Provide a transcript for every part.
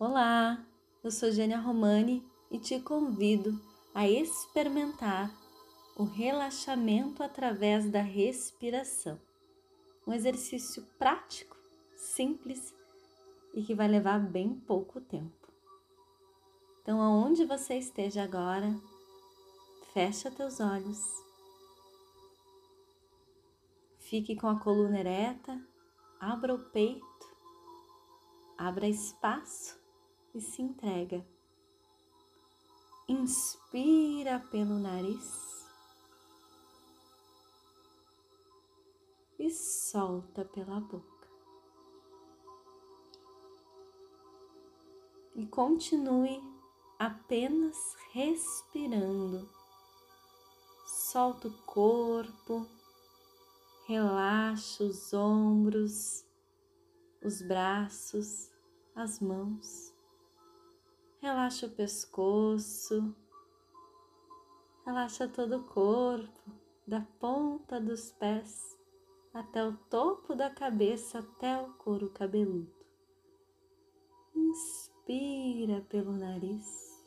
Olá, eu sou Gênia Romani e te convido a experimentar o relaxamento através da respiração. Um exercício prático, simples e que vai levar bem pouco tempo. Então, aonde você esteja agora, fecha teus olhos. Fique com a coluna ereta, abra o peito, abra espaço e se entrega. Inspira pelo nariz e solta pela boca. E continue apenas respirando. Solta o corpo, relaxa os ombros, os braços, as mãos. Relaxa o pescoço, relaxa todo o corpo, da ponta dos pés até o topo da cabeça, até o couro cabeludo. Inspira pelo nariz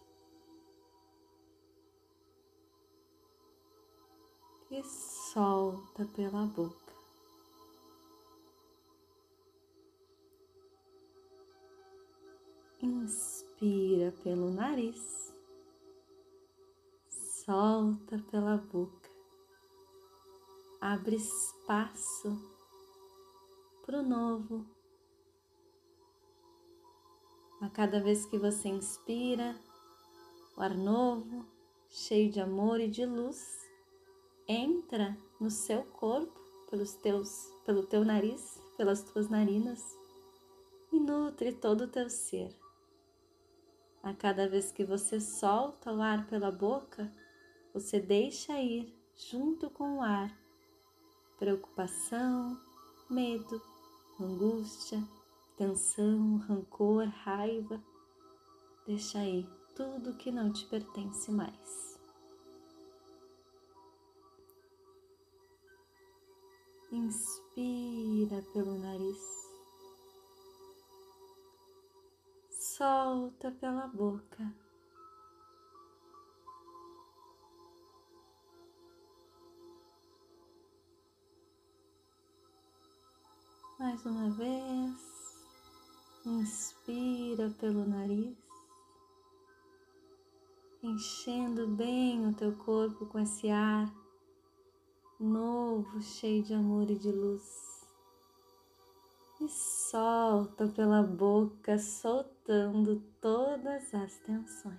e solta pela boca. Inspira pelo nariz, solta pela boca, abre espaço para o novo. A cada vez que você inspira, o ar novo, cheio de amor e de luz, entra no seu corpo pelos teus, pelo teu nariz, pelas tuas narinas e nutre todo o teu ser. A cada vez que você solta o ar pela boca, você deixa ir junto com o ar preocupação, medo, angústia, tensão, rancor, raiva. Deixa aí tudo que não te pertence mais. Inspira pelo nariz. Solta pela boca. Mais uma vez, inspira pelo nariz, enchendo bem o teu corpo com esse ar novo, cheio de amor e de luz e solta pela boca, soltando todas as tensões.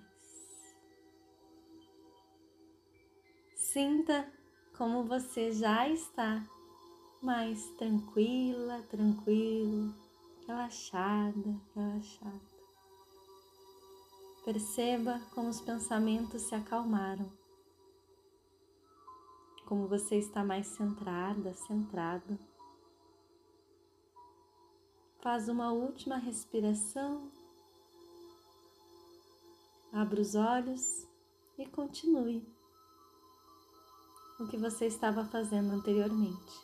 Sinta como você já está mais tranquila, tranquilo, relaxada, relaxada. Perceba como os pensamentos se acalmaram, como você está mais centrada, centrado Faz uma última respiração. Abra os olhos e continue o que você estava fazendo anteriormente.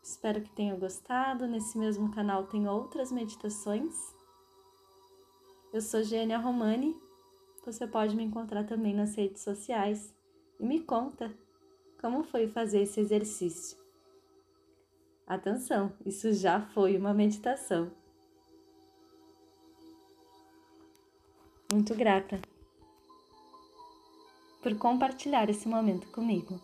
Espero que tenha gostado. Nesse mesmo canal tem outras meditações. Eu sou Gênia Romani. Você pode me encontrar também nas redes sociais e me conta como foi fazer esse exercício. Atenção, isso já foi uma meditação. Muito grata por compartilhar esse momento comigo.